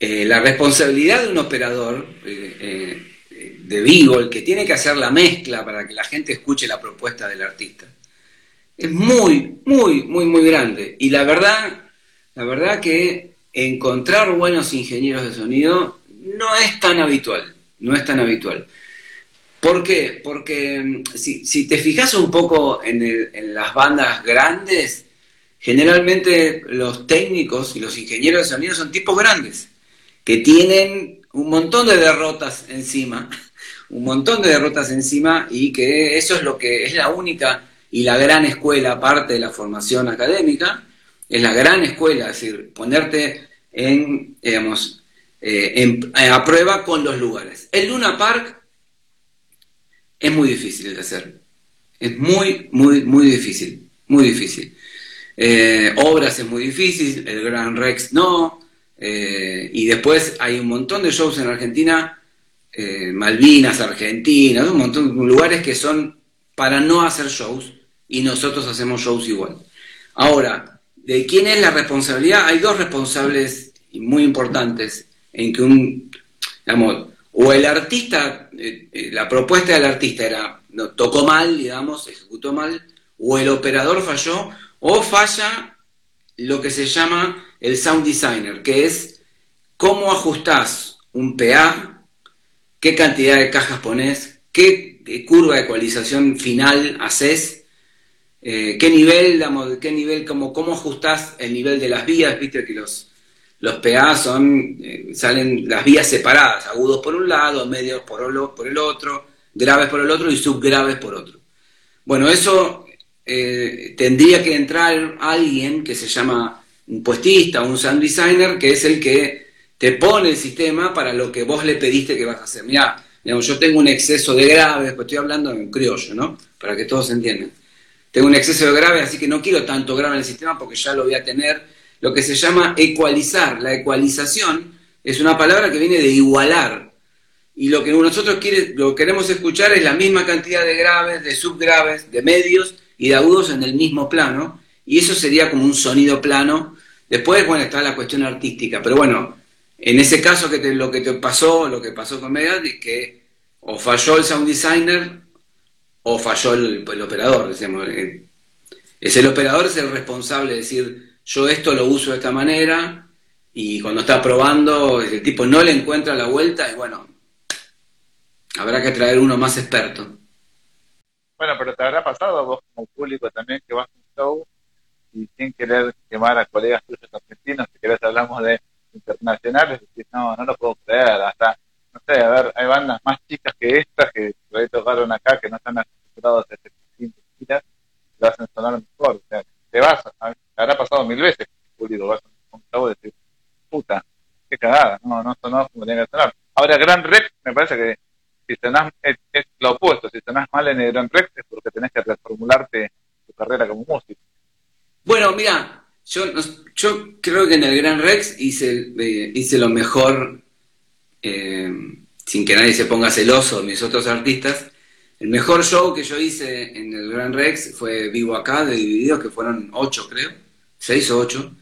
Eh, la responsabilidad de un operador de vivo, el que tiene que hacer la mezcla para que la gente escuche la propuesta del artista. Es muy, muy, muy, muy grande. Y la verdad, la verdad que encontrar buenos ingenieros de sonido no es tan habitual, no es tan habitual. ¿Por qué? Porque mm, si, te fijas un poco en las bandas grandes, generalmente los técnicos y los ingenieros de sonido son tipos grandes, que tienen un montón de derrotas encima (laughs) un montón de derrotas encima y que eso es lo que es la única y la gran escuela, aparte de la formación académica, es la gran escuela, es decir, ponerte en, digamos, eh, a prueba con los lugares. El Luna Park es muy difícil de hacer, es muy, muy, muy difícil, muy difícil. Eh, obras es muy difícil, el Gran Rex no, eh, y después hay un montón de shows en Argentina eh, Malvinas, Argentina, un montón de lugares que son para no hacer shows y nosotros hacemos shows igual. Ahora, ¿de quién es la responsabilidad? Hay dos responsables muy importantes en que un, digamos, o el artista, eh, la propuesta del artista era, tocó mal, digamos, ejecutó mal, o el operador falló, o falla lo que se llama el sound designer, que es cómo ajustás un PA qué cantidad de cajas pones, qué curva de ecualización final haces, eh, qué nivel, qué nivel, como, cómo ajustás el nivel de las vías, viste que los, los PA son, eh, salen las vías separadas, agudos por un lado, medios por, por el otro, graves por el otro y subgraves por otro. Bueno, eso eh, tendría que entrar alguien que se llama un puestista, un sound designer, que es el que te pone el sistema para lo que vos le pediste que vas a hacer. Mira, yo tengo un exceso de graves, pues estoy hablando en criollo, ¿no? Para que todos entiendan. Tengo un exceso de graves, así que no quiero tanto grave en el sistema porque ya lo voy a tener. Lo que se llama ecualizar. La ecualización es una palabra que viene de igualar. Y lo que nosotros lo queremos escuchar es la misma cantidad de graves, de subgraves, de medios y de agudos en el mismo plano. Y eso sería como un sonido plano. Después, bueno, está la cuestión artística. Pero bueno, en ese caso, que lo que te pasó, lo que pasó con Megadeth, es que o falló el sound designer o falló el, operador. Eh, es el operador es el responsable de decir, yo esto lo uso de esta manera, y cuando está probando, el tipo no le encuentra la vuelta, y bueno, habrá que traer uno más experto. Bueno, pero te habrá pasado vos como público también que vas a show y sin querer quemar a colegas tuyos argentinos, si querés hablamos de internacionales, decís, no, no lo puedo creer, hasta, no sé, a ver, hay bandas más chicas que estas que por tocaron acá, que no están acostumbrados a este giras, lo hacen sonar mejor, o sea, te vas, habrá pasado mil veces, Julio, vas a un show y decir, puta, qué cagada, no, no sonó como tenía que sonar. Ahora, Gran Rex, me parece que si sonás, es, es, lo opuesto, si sonás mal en el Gran Rex es porque tenés que reformularte tu carrera como músico. Bueno, mira, yo, yo creo que en el Gran Rex hice, eh, hice lo mejor, eh, sin que nadie se ponga celoso, mis otros artistas. El mejor show que yo hice en el Gran Rex fue Vivo Acá, de Divididos, que fueron ocho, creo, seis o ocho,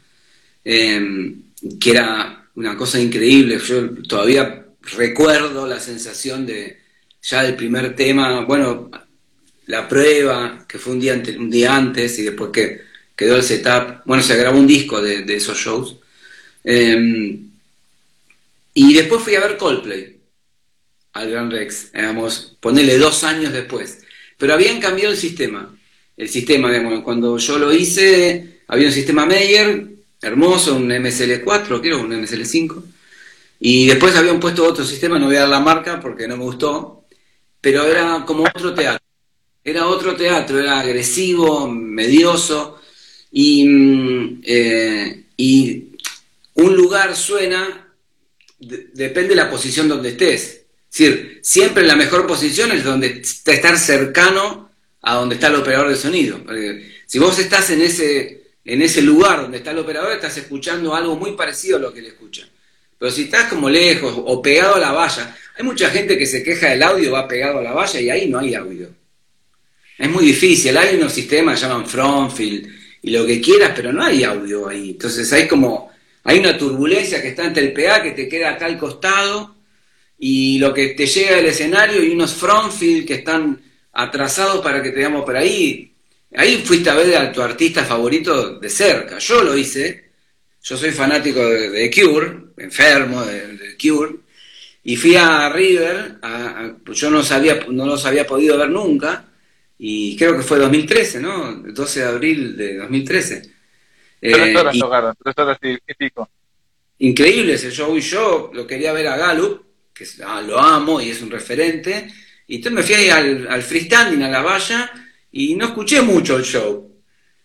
eh, que era una cosa increíble. Yo todavía recuerdo la sensación de ya del primer tema, bueno, la prueba, que fue un día, un día antes y después que quedó el setup. Bueno, se grabó un disco de, esos shows. Em, y después fui a ver Coldplay al Gran Rex, digamos, ponerle dos años después. Pero habían cambiado el sistema. El sistema, digamos, cuando yo lo hice, había un sistema Meyer, hermoso, un MSL4, quiero un MSL5. Y después habían puesto otro sistema, no voy a dar la marca porque no me gustó, pero era como otro teatro. Era otro teatro, era agresivo, medioso, y, mm, eh, y un lugar suena, depende de la posición donde estés. Es decir, siempre la mejor posición es donde estar cercano a donde está el operador de sonido. si vos estás en ese, en ese lugar donde está el operador, estás escuchando algo muy parecido a lo que él escucha. Pero si estás como lejos o pegado a la valla, hay mucha gente que se queja del audio, va pegado a la valla y ahí no hay audio. Es muy difícil, hay unos sistemas, llaman frontfield y lo que quieras, pero no hay audio ahí. Entonces hay como, hay una turbulencia que está entre el PA que te queda acá al costado y lo que te llega del escenario y unos frontfield que están atrasados para que te veamos por ahí. Ahí fuiste a ver a tu artista favorito de cerca. Yo lo hice. Yo soy fanático de, Cure, enfermo de, Cure. Y fui a River, yo no, sabía, no los había podido ver nunca y creo que fue 2013, ¿no? 12 de abril de 2013. Tres eh, horas tocaron, tres horas y, pico. Increíble ese show y yo lo quería ver a Gallup, que ah, lo amo y es un referente, y entonces me fui al, al freestanding, a la valla, y no escuché mucho el show.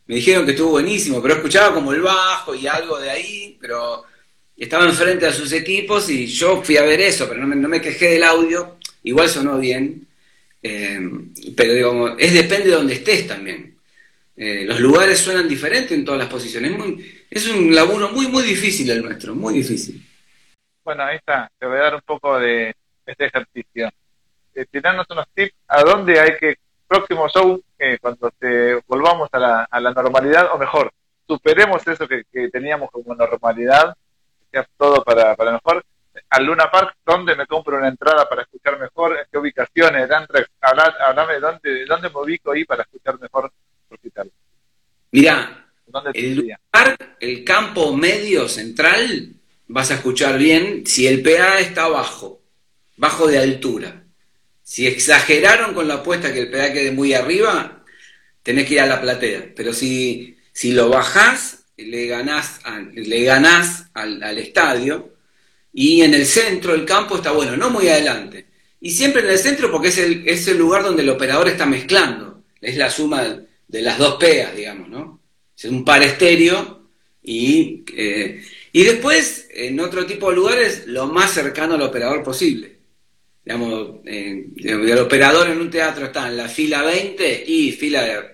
Me dijeron que estuvo buenísimo, pero escuchaba como el bajo y algo de ahí, pero estaba enfrente a sus equipos y yo fui a ver eso, pero no me, no me quejé del audio, igual sonó bien. Eh, pero digamos, es depende de donde estés también. Eh, los lugares suenan diferentes en todas las posiciones. Es, un laburo muy, muy difícil el nuestro, muy difícil. Bueno, ahí está. Te voy a dar un poco de este ejercicio. Eh, tirarnos unos tips a dónde hay que, próximo show, cuando te volvamos a la, normalidad, o mejor, superemos eso que, teníamos como normalidad, que sea todo para, para mejor, al Luna Park, ¿dónde me compro una entrada para escuchar mejor? ¿En qué ubicaciones? Hablame, dónde, dónde me ubico ahí para escuchar mejor. Mira, el Park, el campo medio central, vas a escuchar bien si el PA está bajo, bajo de altura. Si exageraron con la apuesta que el PA quede muy arriba, tenés que ir a la platea. Pero si, si lo bajás, le ganás, le ganás al, al estadio, y en el centro el campo está bueno, no muy adelante. Y siempre en el centro porque es el, es el lugar donde el operador está mezclando. Es la suma de las dos pegas, digamos, ¿no? Es un par estéreo y, eh, y después en otro tipo de lugares lo más cercano al operador posible. Digamos, el operador en un teatro está en la fila 20 y fila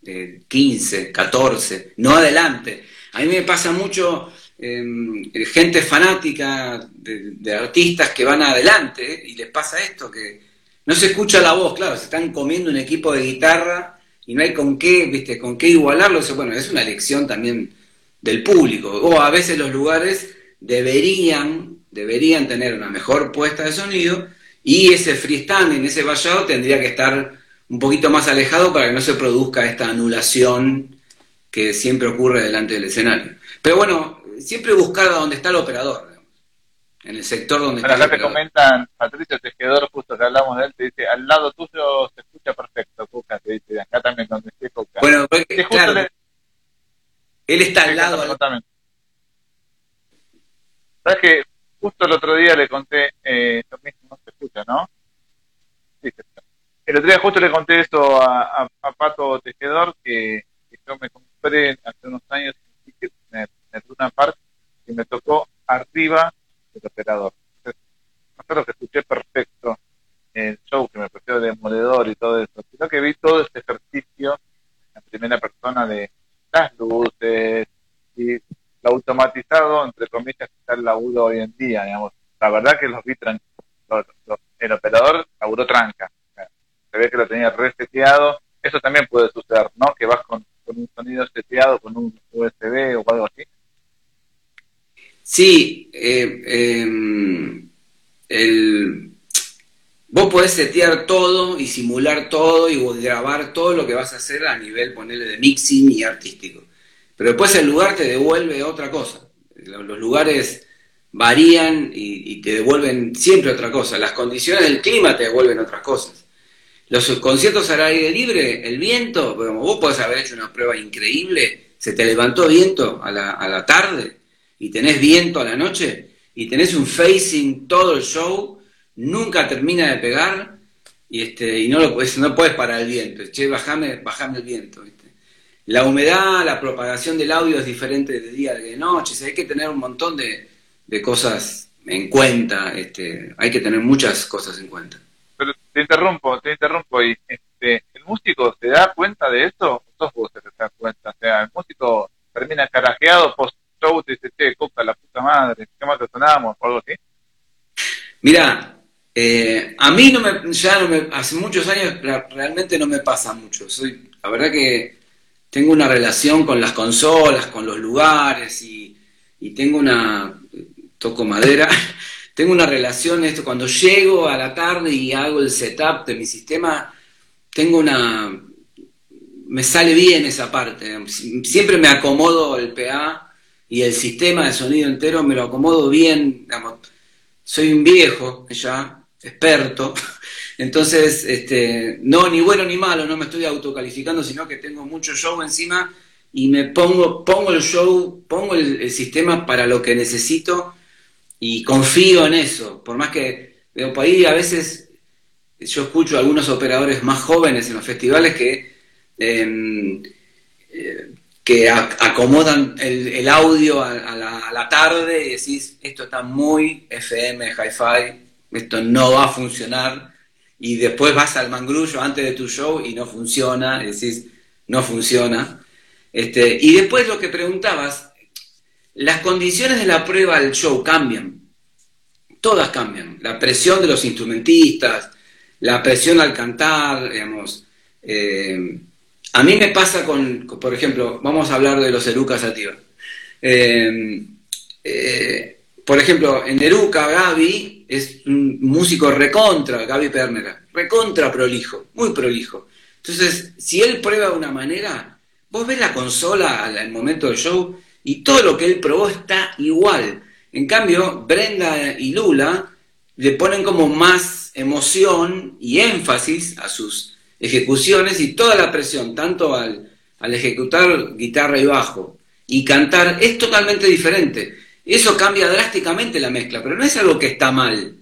de 15, 14, no adelante. A mí me pasa mucho Em, gente fanática de, artistas que van adelante y les pasa esto, que no se escucha la voz, claro, se están comiendo un equipo de guitarra y no hay con qué, viste, con qué igualarlo, bueno, es una elección también del público, o a veces los lugares deberían, deberían tener una mejor puesta de sonido y ese freestanding, ese vallado tendría que estar un poquito más alejado para que no se produzca esta anulación que siempre ocurre delante del escenario. Pero bueno, siempre buscar a donde está el operador, en el sector donde está el acá te comentan, Patricio Tejedor, justo que hablamos de él, te dice, al lado tuyo se escucha perfecto, Cuca, te dice, acá también donde esté Cuca. Bueno, claro, Él está al lado. Al... ¿Sabes que Justo el otro día le conté, eh, no se escucha, ¿no? Sí, se escucha. El otro día justo le conté esto a, Pato Tejedor, que, yo me compré hace unos años en Luna Park y me tocó arriba del operador. No solo que escuché perfecto el show que me pareció demoledor y todo eso, sino que vi todo este ejercicio en primera persona de las luces y lo automatizado, entre comillas, está el laburo hoy en día, digamos. La verdad que los vi tranquilos. el operador laburó tranca. Se ve que lo tenía reseteado. Eso también puede suceder, ¿no? Que vas con, un sonido seteado, con un USB o algo así. Sí, eh, em, el, vos podés setear todo y simular todo y grabar todo lo que vas a hacer a nivel, ponerle de mixing y artístico. Pero después el lugar te devuelve otra cosa. Los lugares varían y, te devuelven siempre otra cosa. Las condiciones del clima te devuelven otras cosas. Los conciertos al aire libre, el viento, vos podés haber hecho una prueba increíble, se te levantó viento a la, a la tarde y tenés viento a la noche y tenés un facing todo el show, nunca termina de pegar y, este, y no, lo puedes, no puedes parar el viento. Che, bajame, bajame el viento. La humedad, la propagación del audio es diferente de día de noche, hay que tener un montón de, cosas en cuenta, este, hay que tener muchas cosas en cuenta. Pero te interrumpo, te interrumpo, y este, ¿el músico se da cuenta de eso? ¿O vos que te das cuenta? O sea, el músico termina carajeado post show te dice, che, coca la puta madre, ¿qué más sonamos? o algo así. Mira, eh, a mí no me, ya no me, hace muchos años realmente no me pasa mucho. Soy, la verdad que tengo una relación con las consolas, con los lugares y, tengo una, toco madera, (laughs) tengo una relación, esto, cuando llego a la tarde y hago el setup de mi sistema, tengo una, me sale bien esa parte, siempre me acomodo el PA y el sistema de sonido entero me lo acomodo bien, soy un viejo ya, experto, (laughs) entonces, este, no, ni bueno ni malo, no me estoy autocalificando, sino que tengo mucho show encima y me pongo, pongo el show, pongo el, sistema para lo que necesito y confío en eso. Por más que, veo por ahí a veces yo escucho a algunos operadores más jóvenes en los festivales que, em, eh, que acomodan el, audio a, la, tarde y decís, esto está muy FM, hi-fi, esto no va a funcionar y después vas al mangrullo antes de tu show y no funciona, decís, no funciona. Este, y después lo que preguntabas, las condiciones de la prueba del show cambian, todas cambian, la presión de los instrumentistas, la presión al cantar, digamos. Eh, a mí me pasa con, por ejemplo, vamos a hablar de los Erucas Sativa. Eh, eh, por ejemplo, en Eruca, Gaby es un músico recontra, Gaby Pernera, recontra prolijo, muy prolijo. Entonces, si él prueba de una manera, vos ves la consola al momento del show y todo lo que él probó está igual. En cambio, Brenda y Lula le ponen como más emoción y énfasis a sus ejecuciones y toda la presión, tanto al, al ejecutar guitarra y bajo y cantar, es totalmente diferente. Eso cambia drásticamente la mezcla, pero no es algo que está mal.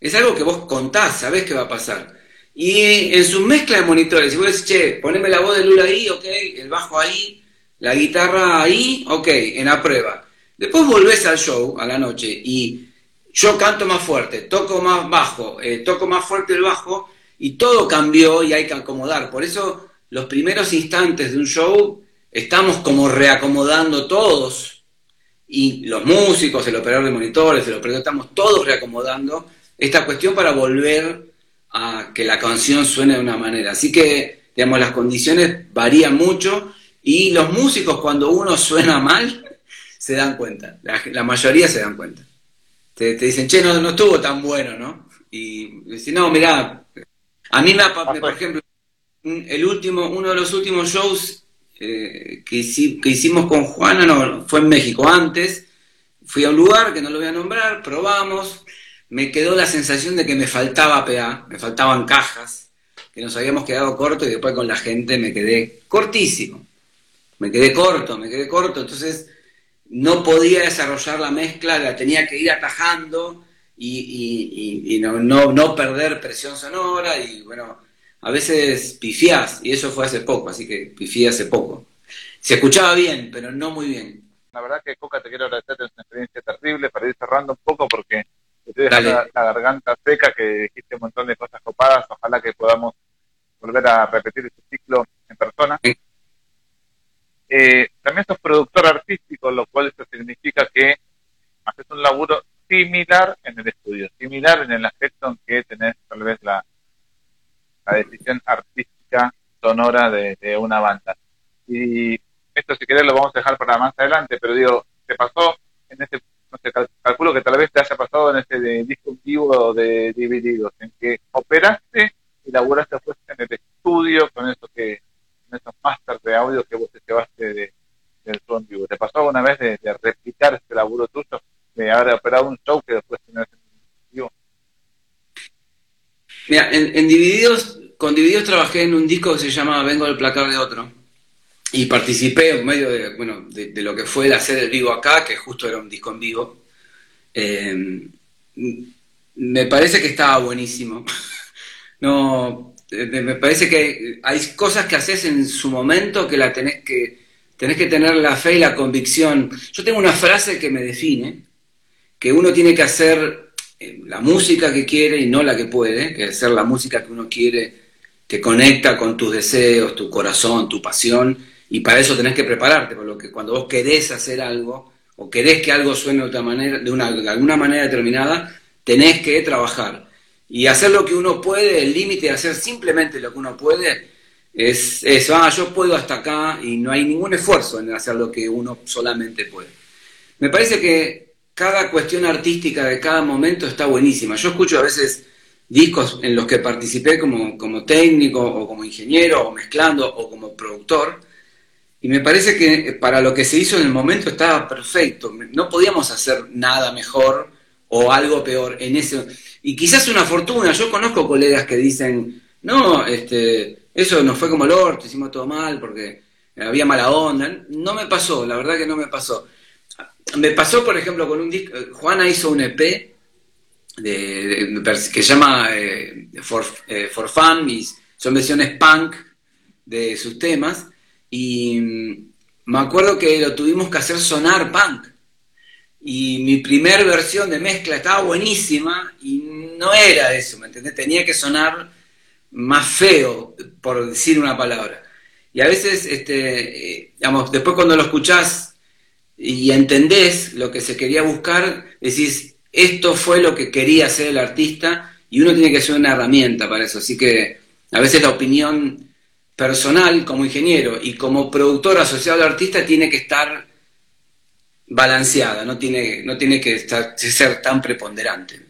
Es algo que vos contás, sabés qué va a pasar. Y en su mezcla de monitores, si vos decís, che, poneme la voz de Lula ahí, ok, el bajo ahí, la guitarra ahí, ok, en la prueba. Después volvés al show, a la noche, y yo canto más fuerte, toco más bajo, eh, toco más fuerte el bajo, y todo cambió y hay que acomodar. Por eso los primeros instantes de un show estamos como reacomodando todos y los músicos, el operador de monitores, el operador, estamos todos reacomodando esta cuestión para volver a que la canción suene de una manera. Así que, digamos, las condiciones varían mucho y los músicos cuando uno suena mal se dan cuenta, la, mayoría se dan cuenta. Te, dicen, che, no, no estuvo tan bueno, ¿no? Y dicen, no, mirá, a mí me, por ejemplo, el último, uno de los últimos shows eh, que, hicimos con Juana, no, fue en México. Antes, fui a un lugar que no lo voy a nombrar, probamos, me quedó la sensación de que me faltaba PA, me faltaban cajas, que nos habíamos quedado cortos y después con la gente me quedé cortísimo. me quedé corto, me quedé corto, entonces no podía desarrollar la mezcla, la tenía que ir atajando y, no, no, perder presión sonora y bueno, a veces pifiás y eso fue hace poco, así que pifié hace poco. Se escuchaba bien, pero no muy bien. La verdad que Coca te quiero agradecer, es una experiencia terrible para ir cerrando un poco porque te deja la, garganta seca, que dijiste un montón de cosas copadas, ojalá que podamos volver a repetir este ciclo en persona. Eh, también sos productor artístico, lo cual eso significa que haces un laburo similar en el estudio, similar en el aspecto en que tenés tal vez la, la decisión artística sonora de, una banda. Y esto si querés lo vamos a dejar para más adelante, pero digo, te pasó en este, no sé, calculo que tal vez te haya pasado en este de disco vivo de divididos, en que operaste y laburaste pues en el estudio con eso que esos masters de audio que vos te llevaste de, del son vivo. ¿Te pasó alguna vez de, replicar este laburo tuyo, de operado un show que después en? Mira, en, Divididos, con Divididos trabajé en un disco que se llama Vengo del placar de otro. Y participé en medio de, bueno, de, lo que fue la sede vivo acá, que justo era un disco en vivo. Eh, me parece que estaba buenísimo. (laughs) no, me parece que hay cosas que haces en su momento que la tenés que, tenés que tener la fe y la convicción. Yo tengo una frase que me define, que uno tiene que hacer eh, la música que quiere y no la que puede, que hacer la música que uno quiere, que conecta con tus deseos, tu corazón, tu pasión, y para eso tenés que prepararte, por lo que cuando vos querés hacer algo, o querés que algo suene de otra manera, de, una, alguna manera determinada, tenés que trabajar y hacer lo que uno puede, el límite de hacer simplemente lo que uno puede, es, eso ah, yo puedo hasta acá y no hay ningún esfuerzo en hacer lo que uno solamente puede. Me parece que cada cuestión artística de cada momento está buenísima. Yo escucho a veces discos en los que participé como, como técnico o como ingeniero o mezclando o como productor. Y me parece que para lo que se hizo en el momento estaba perfecto. No podíamos hacer nada mejor o algo peor en ese y quizás una fortuna. Yo conozco colegas que dicen, no, este, eso nos fue como el orto, hicimos todo mal porque había mala onda. No me pasó, la verdad que no me pasó. Me pasó, por ejemplo, con un disco, Juana hizo un EP de, que se llama eh, For, eh, For Fun, son versiones punk de sus temas, y mm, me acuerdo que lo tuvimos que hacer sonar punk y mi primer versión de mezcla estaba buenísima y no era eso, ¿me entendés? Tenía que sonar más feo, por decir una palabra. Y a veces, este, eh, digamos, después cuando lo escuchás y entendés lo que se quería buscar, decís, esto fue lo que quería hacer el artista y uno tiene que ser una herramienta para eso. Así que a veces la opinión personal como ingeniero y como productor asociado al artista tiene que estar balanceada, no tiene, no tiene que estar, ser tan preponderante.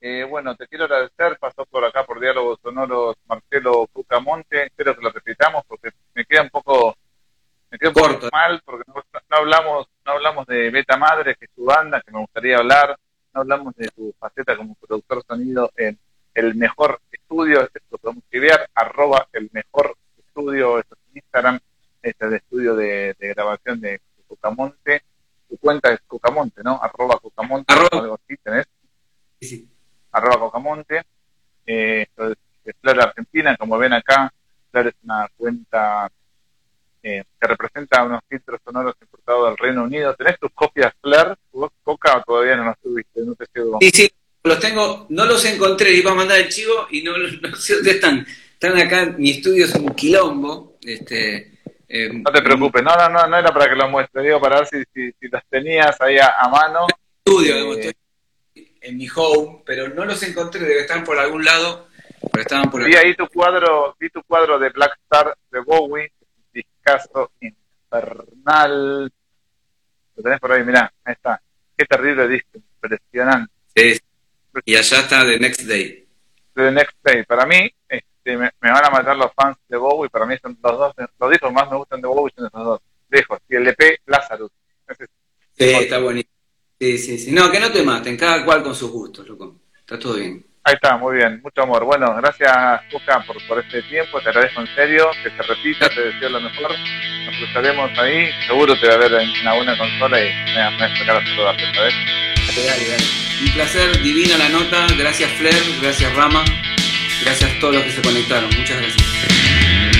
Eh, bueno, te quiero agradecer, pasó por acá por Diálogos Sonoros Marcelo Cucamonte, espero que lo repitamos porque me queda un poco, me un mal porque no, hablamos, no hablamos de Beta Madre, que es tu banda, que me gustaría hablar, no hablamos de tu faceta como productor sonido en el mejor estudio, esto lo podemos escribir, arroba el mejor estudio, esto es Instagram, este es el estudio de grabación de Cocamonte, tu cuenta es Cocamonte, ¿no? Arroba algo así tenés. Sí, sí. Arroba Cocamonte. Eh, esto es Flor Argentina, como ven acá, Flor es una cuenta eh, que representa unos filtros sonoros importados del Reino Unido. ¿Tenés tus copias Flor? ¿Vos, Coca, o todavía no las tuviste? No te llevo. Sí, sí, los tengo, no los encontré, iba a mandar el chivo y no, (laughs) no sé dónde están. Están acá, mi estudio es un quilombo, este, eh, no te preocupes, no, no, no, no era para que lo muestre, digo para ver si, si, las tenías ahí a, mano. Estudio, eh, en mi home, pero no los encontré, debe estar por algún lado, pero estaban por Vi ahí tu cuadro, vi tu cuadro de Black Star de Bowie, discazo infernal. Lo tenés por ahí, mirá, ahí está. Qué terrible disco, impresionante. Sí, y allá está The Next Day. The Next Day, para mí, me, van a matar los fans de Bowie, para mí son los dos, los discos más me gustan de Bowie son esos dos. Dejo, y el EP Lazarus. sí, está bonito. Sí, sí, sí. No, que no te maten, cada cual con sus gustos, loco. Está todo bien. Ahí está, muy bien, mucho amor. Bueno, gracias, Cuca, por, por este tiempo, te agradezco en serio, que se repita, te deseo lo mejor. Nos cruzaremos ahí, seguro te va a ver en alguna consola y me vas a sacar a saludarte, ¿sabes? Dale, dale. Un placer, divina la nota, gracias Flair, gracias Rama, gracias a todos los que se conectaron, muchas gracias.